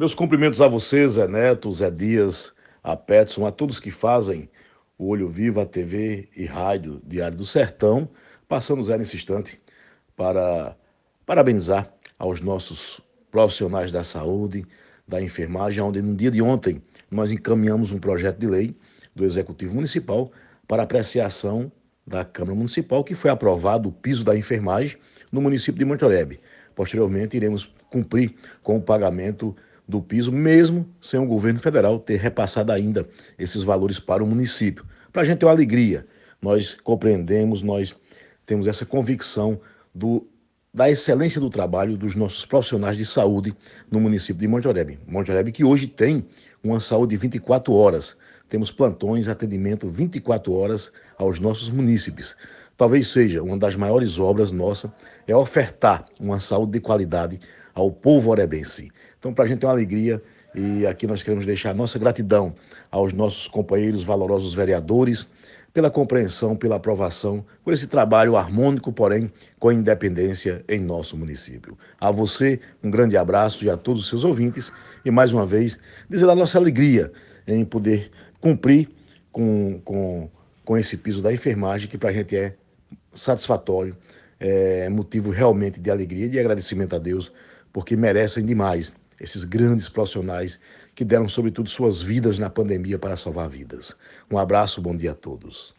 Meus cumprimentos a você, Zé Neto, Zé Dias, a Petson, a todos que fazem o Olho Vivo, a TV e rádio Diário do Sertão. Passamos já nesse instante para parabenizar aos nossos profissionais da saúde, da enfermagem, onde no dia de ontem nós encaminhamos um projeto de lei do Executivo Municipal para apreciação da Câmara Municipal, que foi aprovado o piso da enfermagem no município de Montorebe. Posteriormente, iremos cumprir com o pagamento do piso, mesmo sem o governo federal ter repassado ainda esses valores para o município. Para a gente é uma alegria, nós compreendemos, nós temos essa convicção do, da excelência do trabalho dos nossos profissionais de saúde no município de Monte Oreb. Monte Oreb que hoje tem uma saúde 24 horas. Temos plantões, atendimento 24 horas aos nossos munícipes. Talvez seja uma das maiores obras nossa é ofertar uma saúde de qualidade ao povo orebense. Então, para a gente é uma alegria e aqui nós queremos deixar nossa gratidão aos nossos companheiros valorosos vereadores pela compreensão, pela aprovação, por esse trabalho harmônico, porém com independência em nosso município. A você, um grande abraço e a todos os seus ouvintes e mais uma vez dizer a nossa alegria em poder cumprir com, com, com esse piso da enfermagem, que para a gente é satisfatório, é motivo realmente de alegria e de agradecimento a Deus, porque merecem demais esses grandes profissionais que deram, sobretudo, suas vidas na pandemia para salvar vidas. Um abraço, bom dia a todos.